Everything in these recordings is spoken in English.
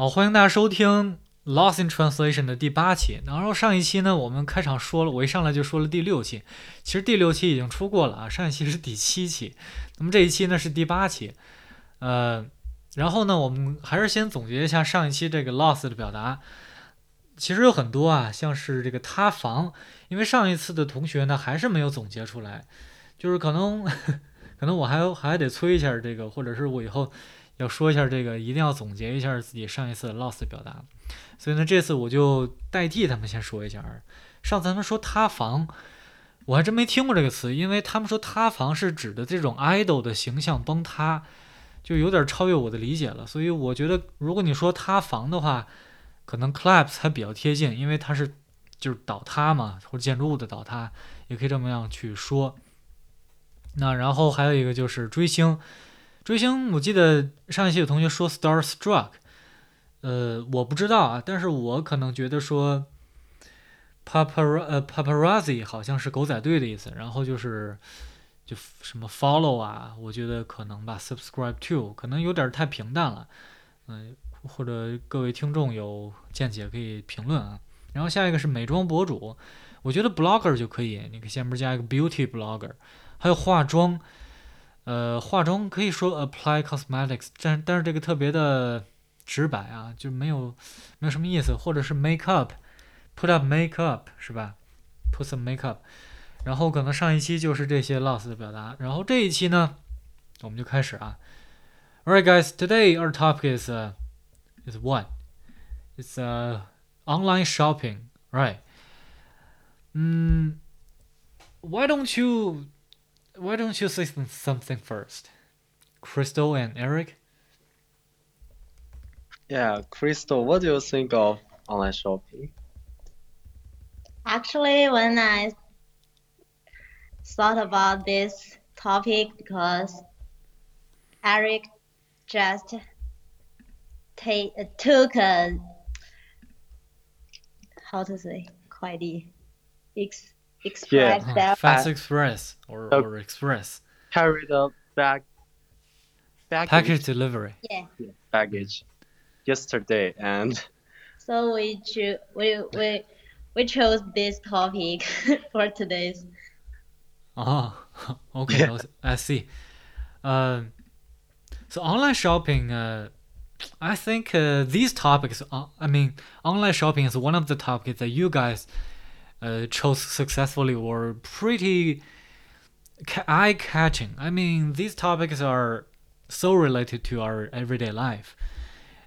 好，欢迎大家收听《Lost in Translation》的第八期。然后上一期呢，我们开场说了，我一上来就说了第六期。其实第六期已经出过了啊，上一期是第七期。那么这一期呢是第八期。呃，然后呢，我们还是先总结一下上一期这个 lost 的表达。其实有很多啊，像是这个塌房，因为上一次的同学呢还是没有总结出来，就是可能 可能我还还得催一下这个，或者是我以后。要说一下这个，一定要总结一下自己上一次 lost 表达，所以呢，这次我就代替他们先说一下。上次他们说塌房，我还真没听过这个词，因为他们说塌房是指的这种 idol 的形象崩塌，就有点超越我的理解了。所以我觉得，如果你说塌房的话，可能 collapse 还比较贴近，因为它是就是倒塌嘛，或者建筑物的倒塌，也可以这么样去说。那然后还有一个就是追星。追星，我记得上一期有同学说 starstruck，呃，我不知道啊，但是我可能觉得说 papar 呃 paparazzi 好像是狗仔队的意思，然后就是就什么 follow 啊，我觉得可能吧，subscribe to 可能有点太平淡了，嗯，或者各位听众有见解可以评论啊。然后下一个是美妆博主，我觉得 blogger 就可以，你可以下面加一个 beauty blogger，还有化妆。呃，化妆可以说 apply cosmetics，但但是这个特别的直白啊，就没有没有什么意思，或者是 make up，put up make up 是吧？put some make up，然后可能上一期就是这些 lost 的表达，然后这一期呢，我们就开始啊。Alright, guys, today our topic is uh, is what? It's uh online shopping, right? Mm, why don't you why don't you say something first? Crystal and Eric? Yeah, Crystal, what do you think of online shopping? Actually, when I thought about this topic, because Eric just take, took a, how to say, 快递 ex, express Yeah. that Fast Express or, Uh, or Express. Carry a bag baggage, Package delivery. yeah. baggage yesterday and So we cho- we we we chose this topic for today's. Oh, okay. Yeah. I see. Um, so online shopping, uh, I think uh, these topics, uh, I mean, online shopping is one of the topics that you guys uh, chose successfully were pretty ca- eye catching. I mean, these topics are so related to our everyday life.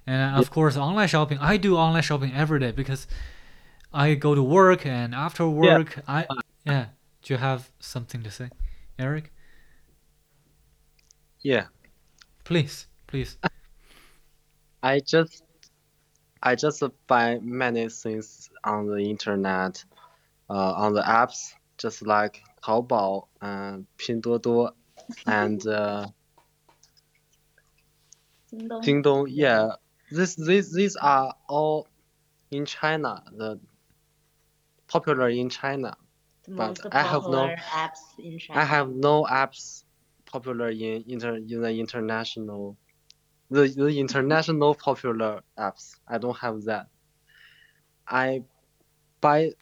And of course, online shopping, I do online shopping every day because I go to work and after work, I, yeah. Do you have something to say, Eric? yeah, Please, please. I just I just buy many things on the internet, uh, on the apps, just like Taobao and Pinduoduo and uh, Dingdong. Yeah, this these these are all in China, the popular in China. The But I have no- apps in China. I have no apps popular in inter in the international the, the international popular apps. I don't have that. I buy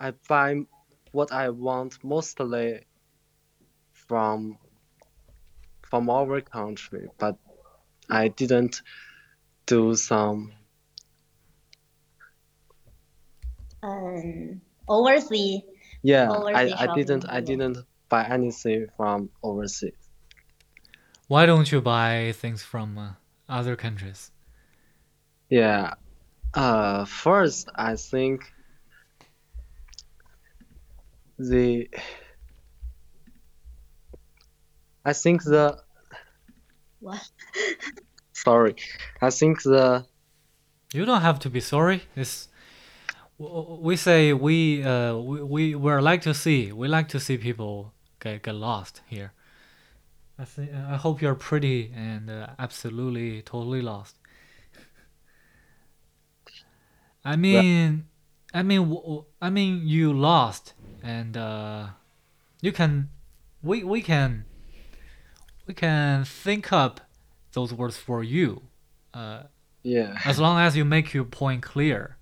I buy what I want mostly from from our country, but I didn't do some um overseas. yeah, Overseas I, I didn't I didn't buy anything from overseas. Why don't you buy things from uh, other countries? Yeah. Uh, first, I think the I think the What? sorry, I think the You don't have to be sorry. It's w- w- we say we uh we we we like to see we like to see people get get lost here. I think I hope you're pretty and uh, absolutely totally lost. I mean, I mean, I mean, you lost, and uh, you can, we we can, we can think up those words for you. Uh, Yeah. as long as you make your point clear.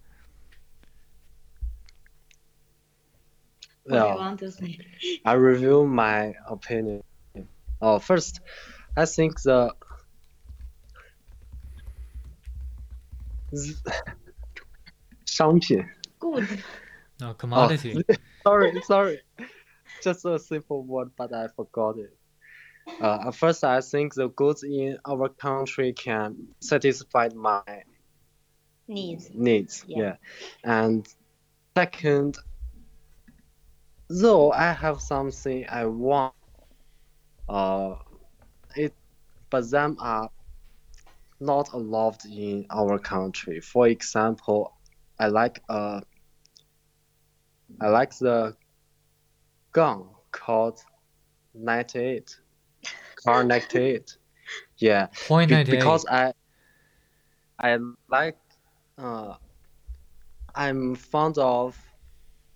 What do you want to say? I review my opinion. Oh, first, I think the 商品 Good. No commodity. sorry, sorry. Just a simple word, but I forgot it. Uh, first, I think the goods in our country can satisfy my Needs. needs. Yeah. Yeah. And second, though I have something I want, uh, it, but them are not allowed in our country. For example, I like uh, I like the gun called 98, Kar 98. Yeah. Point Be- because I I like uh I'm fond of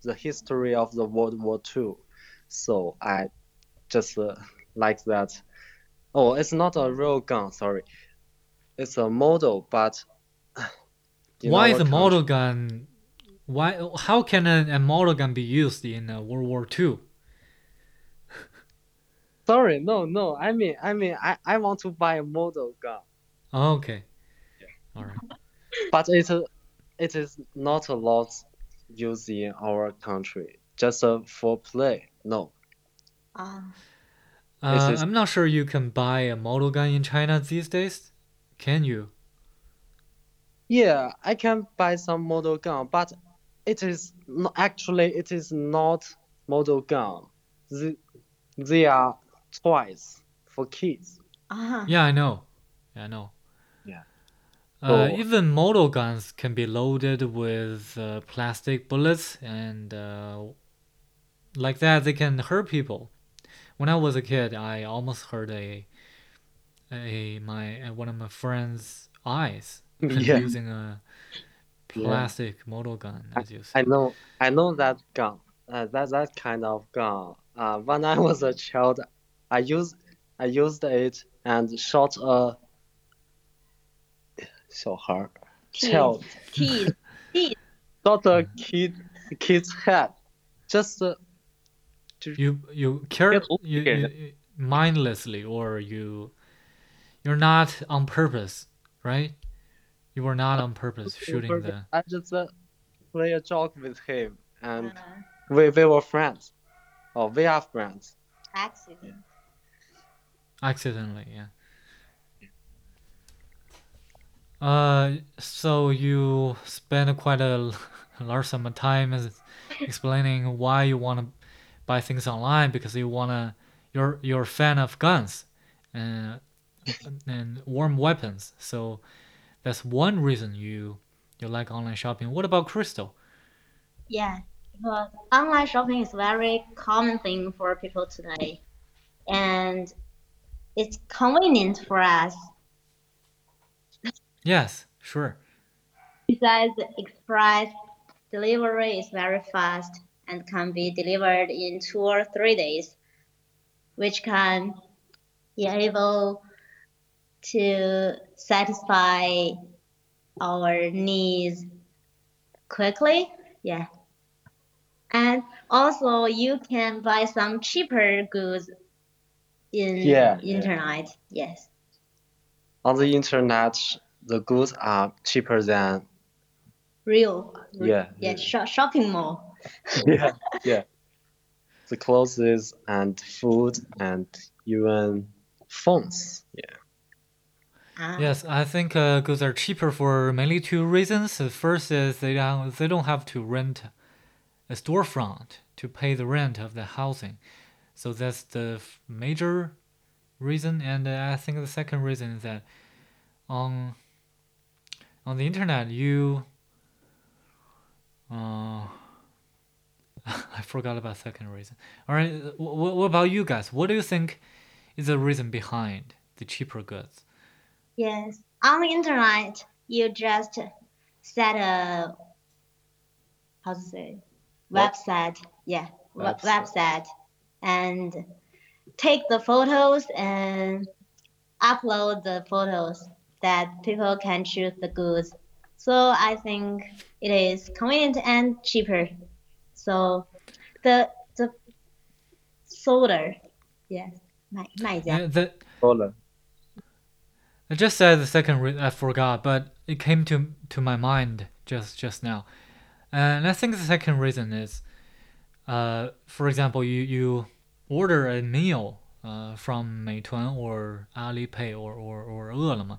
the history of the World War II, so I just uh, like that. Oh, it's not a real gun, sorry. It's a model, but Why is a model gun? Why? How can a, a model gun be used in uh, World War II? Sorry, no, no. I mean, I mean, I I want to buy a model gun, Oh, okay. All right. but it it is not allowed used in our country. Just uh, for play. No. Ah. Uh, is- I'm not sure you can buy a model gun in China these days. Can you? Yeah, I can buy some model gun, but it is not, actually it is not model gun. They, they are toys for kids. Ah. Yeah, I know. Yeah, I know. Yeah. Uh, So- even model guns can be loaded with uh, plastic bullets, and uh, like that, they can hurt people. When I was a kid, I almost hurt a, a my uh, one of my friend's eyes Yeah. using a Yeah. model gun, as you I know, I know that gun. Uh, that that kind of gun. Uh, when I was a child, I used I used it and shot a 小孩 Kid. child Kid. Kid. shot a kid kid's head. Just uh, You you care Get you, you- mindlessly, or you you're not on purpose, right? You were not on purpose shooting the. I just uh, play a joke with him, and Uh, we we were friends. Oh, we are friends. accident. accidentally yeah uh so you spend quite a large sum of time explaining why you want to buy things online because you want to you're you're a fan of guns and and warm weapons so that's one reason you you like online shopping. What about crystal? Yeah, because online shopping is very common thing for people today, and it's convenient for us. yes sure. Besides, express delivery is very fast and can be delivered in two or three days, which can be able to satisfy our needs quickly. Yeah. And also, you can buy some cheaper goods in Yeah, yeah. internet. Yes. On the internet, the goods are cheaper than Real. Yeah, Yeah. yeah. Sho- shopping mall. yeah yeah the clothes and food and even phones yeah Ah. Yes, I think uh, goods are cheaper for mainly two reasons. The first is they don't they don't have to rent a storefront to pay the rent of the housing, so that's the major reason. And uh, I think the second reason is that on on the internet you uh, I forgot about second reason. All right, uh, wh- what about you guys? What do you think is the reason behind the cheaper goods? Yes, on the internet, you just set a how to say What? website. Yeah, we- Website. website, and take the photos and upload the photos that people can choose the goods. So I think it is convenient and cheaper. So the the solar, yes, 卖卖家 Yeah, the, Solar. I just said the second re- I forgot, but it came to to my mind just just now, and I think the second reason is, uh, for example, you you order a meal uh, from Meituan or Alipay or or or 饿了么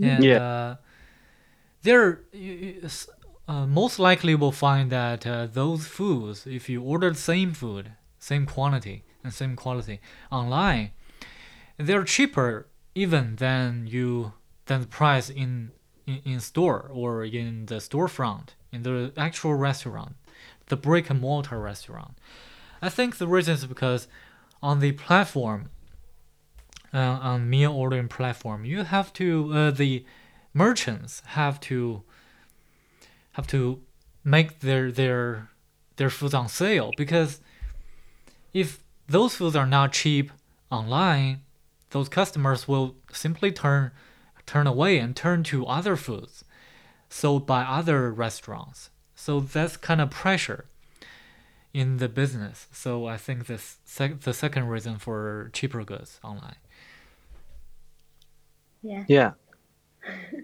and Yeah. uh, there you, you, s- uh, most likely will find that uh, those foods, if you order the same food, same quantity and same quality online, they're cheaper even than you than the price in, in in store or in the storefront in the actual restaurant, the brick and mortar restaurant. I think the reason is because on the platform, uh, on meal ordering platform, you have to uh, the merchants have to have to make their their their foods on sale because if those foods are not cheap online, those customers will simply turn turn away and turn to other foods sold by other restaurants. So that's kind of pressure in the business. So I think this sec- the second reason for cheaper goods online. Yeah. Yeah.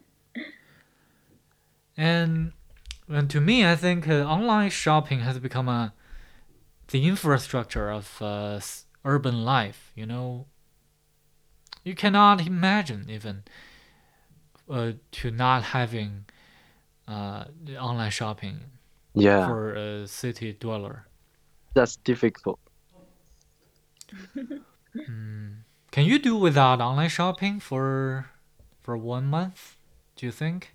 And and to me, I think uh, online shopping has become a the infrastructure of uh, urban life. You know, you cannot imagine even uh, to not having uh, online shopping Yeah. for a city dweller. That's difficult. Mm. Can you do without online shopping for for one month? Do you think?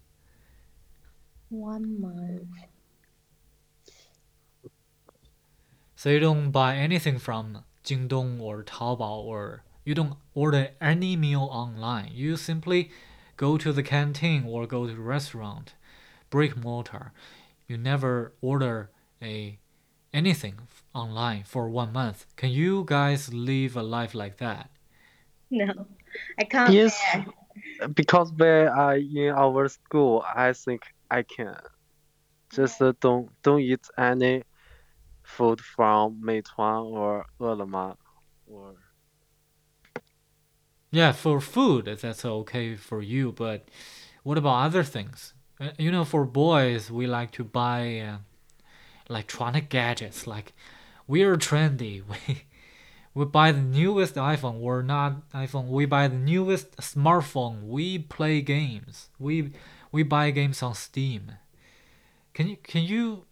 One month. So you don't buy anything from Jingdong or Taobao or you don't order any meal online. You simply go to the canteen or go to the restaurant, brick mortar. You never order a anything online for one month. Can you guys live a life like that? No, I can't. Yes, because we are in our school. I think I can. Just uh, don't don't eat any food from Meituan or Ele.me or yeah, for food, that's okay for you, but what about other things? Uh, You know, for boys, we like to buy uh, electronic gadgets. Like, we're trendy. We we buy the newest iPhone. We're not iPhone. We buy the newest smartphone. We play games. We we buy games on Steam. Can you can you?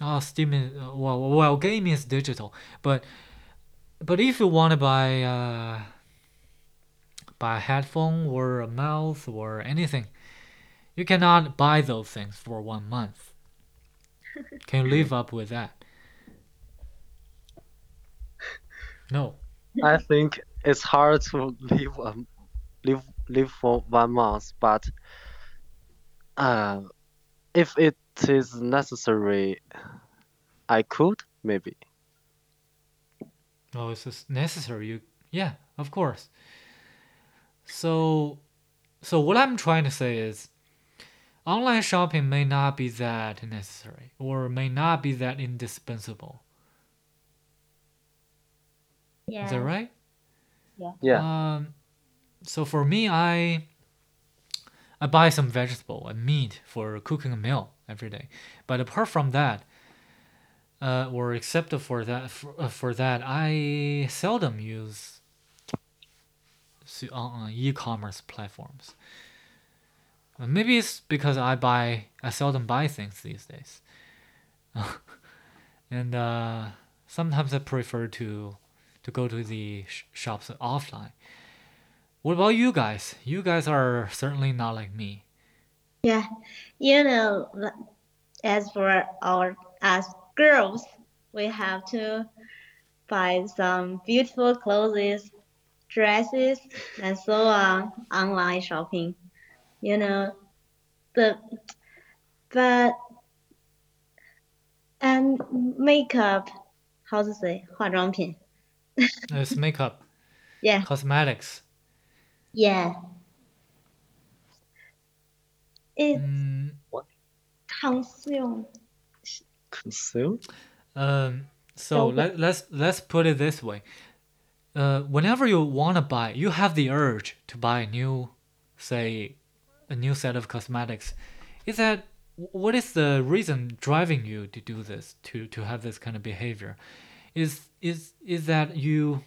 Oh, Steam is uh, well well gaming is digital, but but if you want to buy. Uh, buy a headphone or a mouse or anything. You cannot buy those things for one month. Can you live up with that? No. I think it's hard to live um, live live for one month, but uh, if it is necessary, I could maybe. Oh, it's necessary. You, yeah, of course. So, so what I'm trying to say is, online shopping may not be that necessary, or may not be that indispensable. Yeah. Is that right? Yeah. Um, so for me, I I buy some vegetable and meat for cooking a meal every day. But apart from that, uh, or except for that, for, uh, for that, I seldom use on on e-commerce platforms. Uh, Maybe it's because I buy I seldom buy things these days, and uh, sometimes I prefer to to go to the sh- shops offline. What about you guys? You guys are certainly not like me. Yeah. You know, as for our as girls, we have to buy some beautiful clothes, dresses, and so on online shopping. You know, the but and makeup, how to say, 化妆品. It's makeup, Yeah. cosmetics. Yeah. It's Mm, consume. Consume? Um, so So- let, let's let's put it this way. Uh, whenever you want to buy, you have the urge to buy a new, say, a new set of cosmetics. Is that what is the reason driving you to do this to to have this kind of behavior? Is is is that you,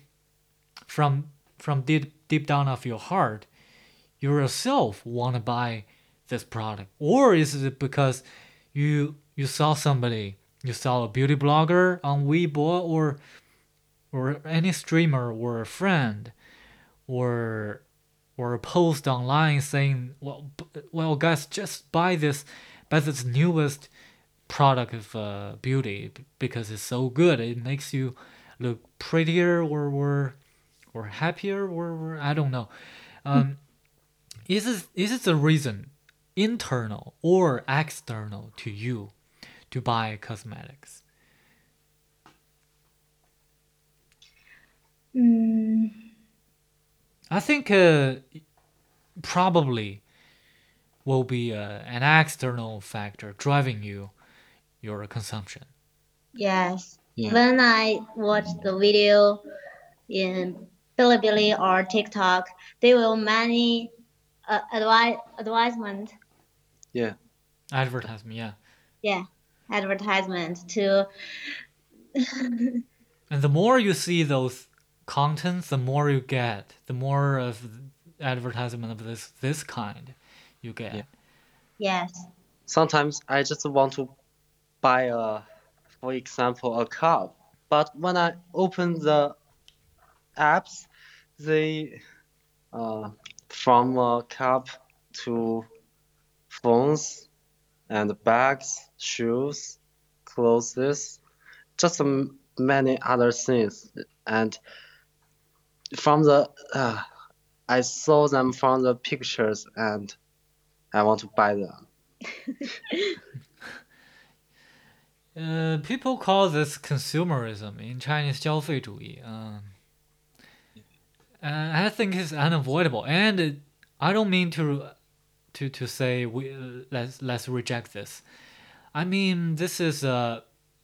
from from deep deep down of your heart, you yourself want to buy this product, or is it because you you saw somebody, you saw a beauty blogger on Weibo or or any streamer or a friend, or or a post online saying, well, b- well, guys, just buy this, buy this newest product of uh, beauty because it's so good. It makes you look prettier or or or happier or, or I don't know. Um, is it is it the reason internal or external to you to buy cosmetics? Mm, I think uh, probably will be uh, an external factor driving you your consumption. yes. Yeah. When I watch the video in Bilibili or TikTok, they will many uh, advi- advisement, Yeah. Advertisement, yeah. yeah, advertisement to And the more you see those contents, the more you get. The more of advertisement of this this kind you get. Yeah. yes, Sometimes I just want to buy a, for example, a cup. But when I open the apps, they, uh, from a cup to phones and bags, shoes, clothes, just many other things. And from the, uh, I saw them from the pictures and I want to buy them. Uh, people call this consumerism in Chinese 消费主义. Um, and I think it's unavoidable. And it, I don't mean to to to say we let's let's reject this. I mean this is uh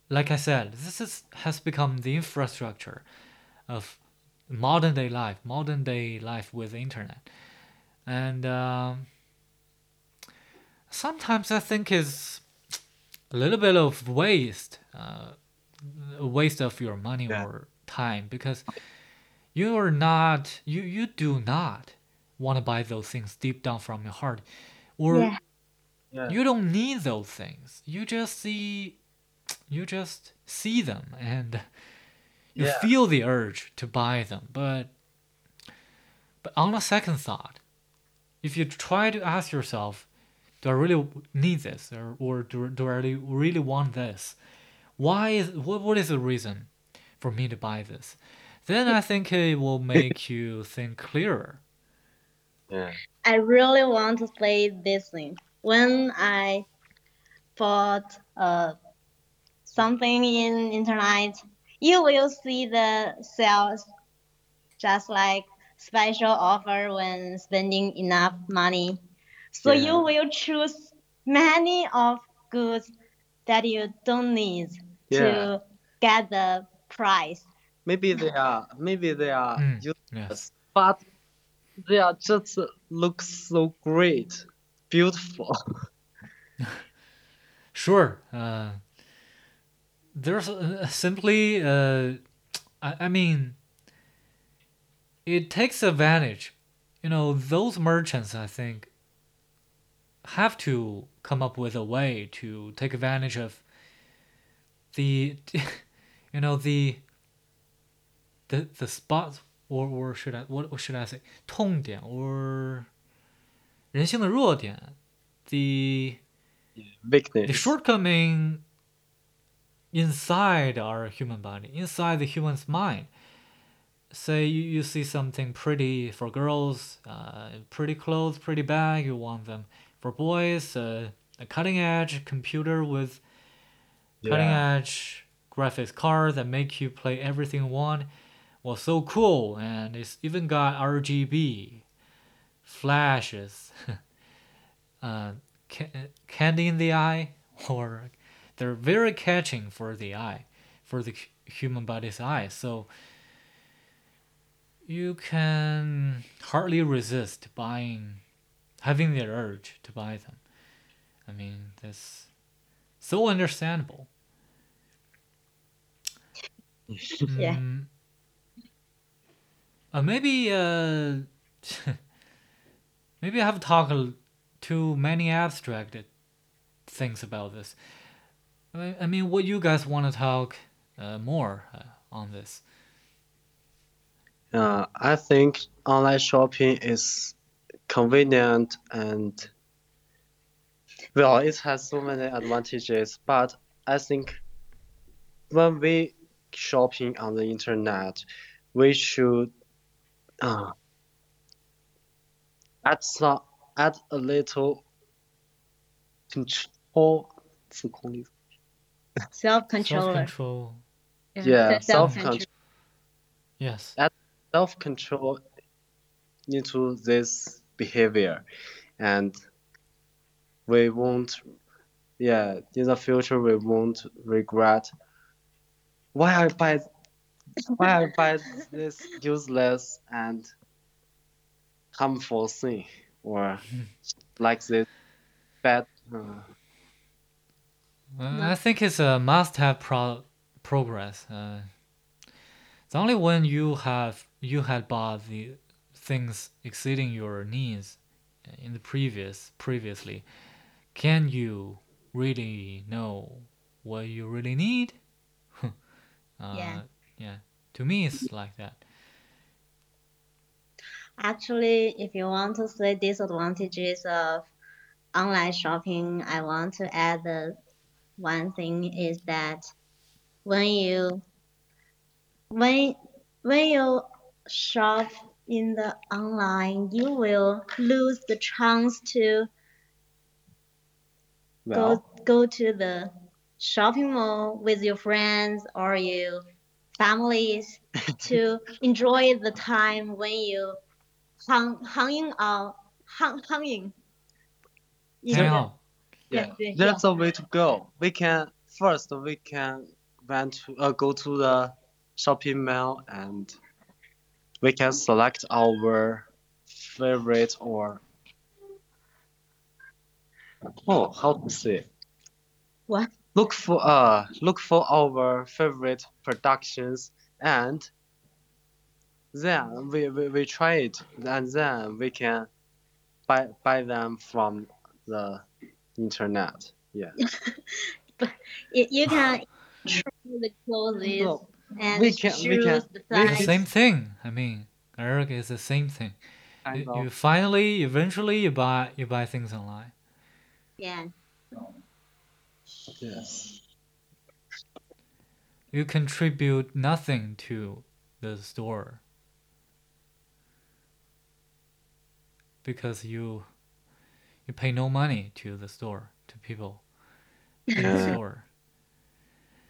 like I said, this is has become the infrastructure of modern day life, modern day life with internet, and um, sometimes I think is a little bit of waste, uh, a waste of your money Yeah. or time because you are not you you do not want to buy those things deep down from your heart, or yeah, Yeah. you don't need those things. You just see, you just see them and you Yeah. feel the urge to buy them. But but on a second thought, if you try to ask yourself, do I really need this or, or do, do I really, really want this? Why is what, what is the reason for me to buy this? Then I think it will make you think clearer. Yeah. I really want to play this thing. When I bought uh something in internet, you will see the sales just like special offer when spending enough money. So Yeah. you will choose many of goods that you don't need Yeah. to get the price. Maybe they are maybe they are Mm, useless, Yes. but they are just look so great, beautiful. Sure. Uh, there's uh, simply, uh, I, I mean, it takes advantage. You know, those merchants, I think, have to come up with a way to take advantage of the, you know, the, the the spots, or or should I what, what should I say? 痛点 or 人性的弱点 the the Weakness. shortcoming inside our human body, inside the human's mind. Say you, you see something pretty for girls, uh, pretty clothes, pretty bag, you want them. For boys, uh, a cutting edge computer with cutting edge graphics card that make you play everything in one. Well, so cool, and it's even got RGB, flashes, uh, ca- candy in the eye, or they're very catching for the eye, for the human body's eye. So you can hardly resist buying, having the urge to buy them. I mean, that's so understandable. Yeah. Mm, uh, maybe uh, maybe I have talked too many abstracted things about this. I mean, I mean what you guys want to talk uh, more uh, on this? Uh, I think online shopping is convenient and well, it has so many advantages, but I think when we shopping on the internet, we should uh, add some add a little control 自控力 Self-controller. Self-control. Yeah, Self-control. self-control. Yes. self-control into this behavior and we won't yeah in the future we won't regret why I buy why I buy this useless and harmful thing or like this bad uh, Uh, I think it's a must-have pro- progress. Uh, it's only when you have you had bought the things exceeding your needs in the previous previously, can you really know what you really need? uh, Yeah. Yeah. To me, it's like that. Actually, if you want to say disadvantages of online shopping, I want to add the one thing is that when you when when you shop in the online, you will lose the chance to well go go to the shopping mall with your friends or your families to enjoy the time when you hang hanging out hang hanging. in Hang yeah Yeah, yeah, a way to go. we can first we can went to uh, go to the shopping mall and we can select our favorite or oh how to say? What? look for uh look for our favorite productions and then we, we, we try it and then we can buy buy them from the internet yeah You, you can try the clothes No, and we can- we choose can- the we The size. same thing. I mean, Eric is the same thing. You, you finally, eventually, you buy you buy things online. Yeah. yes you contribute nothing to the store because you you pay no money to the store to people in the Yeah. store.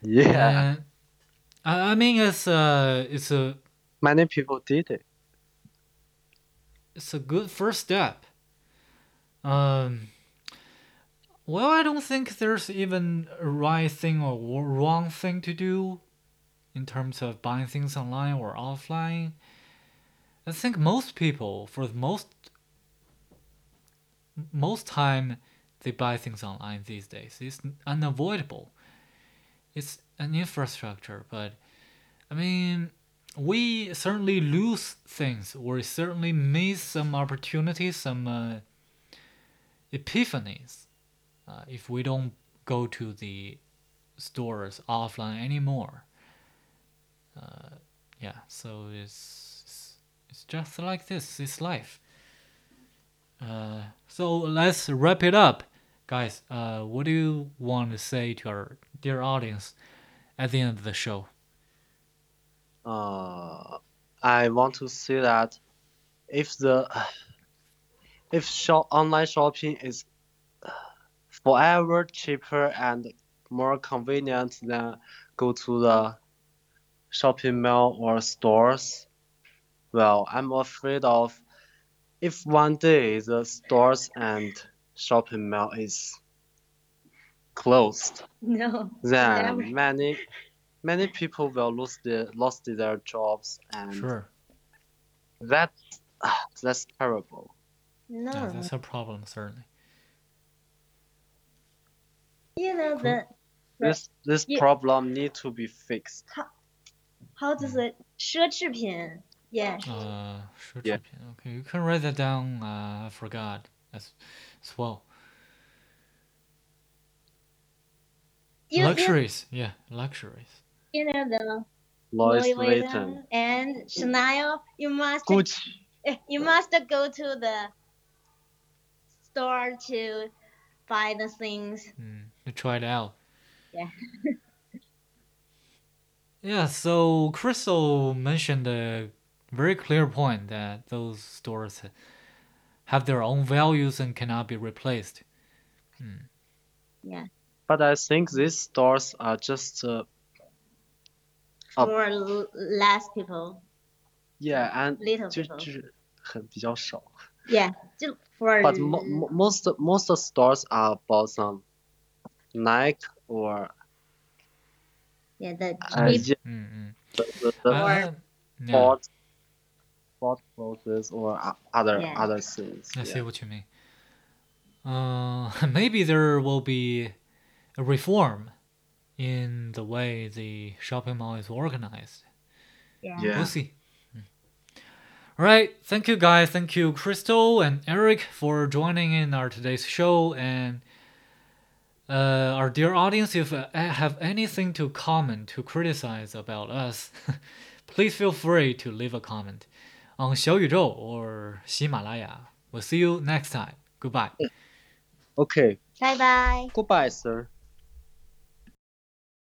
yeah And I, I mean it's a it's a many people did it it's a good first step. Um, well, I don't think there's even a right thing or wrong thing to do in terms of buying things online or offline. I think most people, for the most most time, they buy things online these days. It's unavoidable. It's an infrastructure, but I mean, we certainly lose things or certainly miss some opportunities, some uh, epiphanies uh, if we don't go to the stores offline anymore. Uh, yeah, so it's, it's it's just like this. It's life. Uh, so let's wrap it up, guys. Uh, what do you want to say to our dear audience at the end of the show? uh, I want to say that if the if shop online shopping is forever cheaper and more convenient than go to the shopping mall or stores, well, I'm afraid of if one day the stores and shopping mall is closed, No. then Never. many many people will lose their lost their jobs and Sure. that ah, that's terrible. No. Yeah, that's a problem, certainly. you know the This this Yeah. problem need to be fixed. how to say 奢侈品 uh, yeah. Uh, yeah. Okay, you can write that down. Uh, I forgot as, as well. You, luxuries, you, yeah, luxuries. You know the Louis Vuitton and Chanel. You must You must go to the store to buy the things. Mm, to try it out. Yeah. yeah. So Crystal mentioned the very clear point that those stores have their own values and cannot be replaced. yeah But I think these stores are just uh, Up. for l- less people yeah and little 就 people 就是很比较少。 yeah just for But mo mo most most stores are about some Nike or yeah the uh, cheap yeah, Mm-mm. the, the, the Uh, Or- yeah, sport sport clothes or other Yeah. other things. I yeah. see what you mean. Uh, maybe there will be a reform in the way the shopping mall is organized. yeah Yeah. We'll see. Mm. All right. Thank you, guys. Thank you, Crystal and Eric, for joining in our today's show. And uh, our dear audience, if you have anything to comment, to criticize about us, please feel free to leave a comment on 小宇宙 or 喜马拉雅. We'll see you next time. Goodbye. Okay. bye bye Goodbye, sir.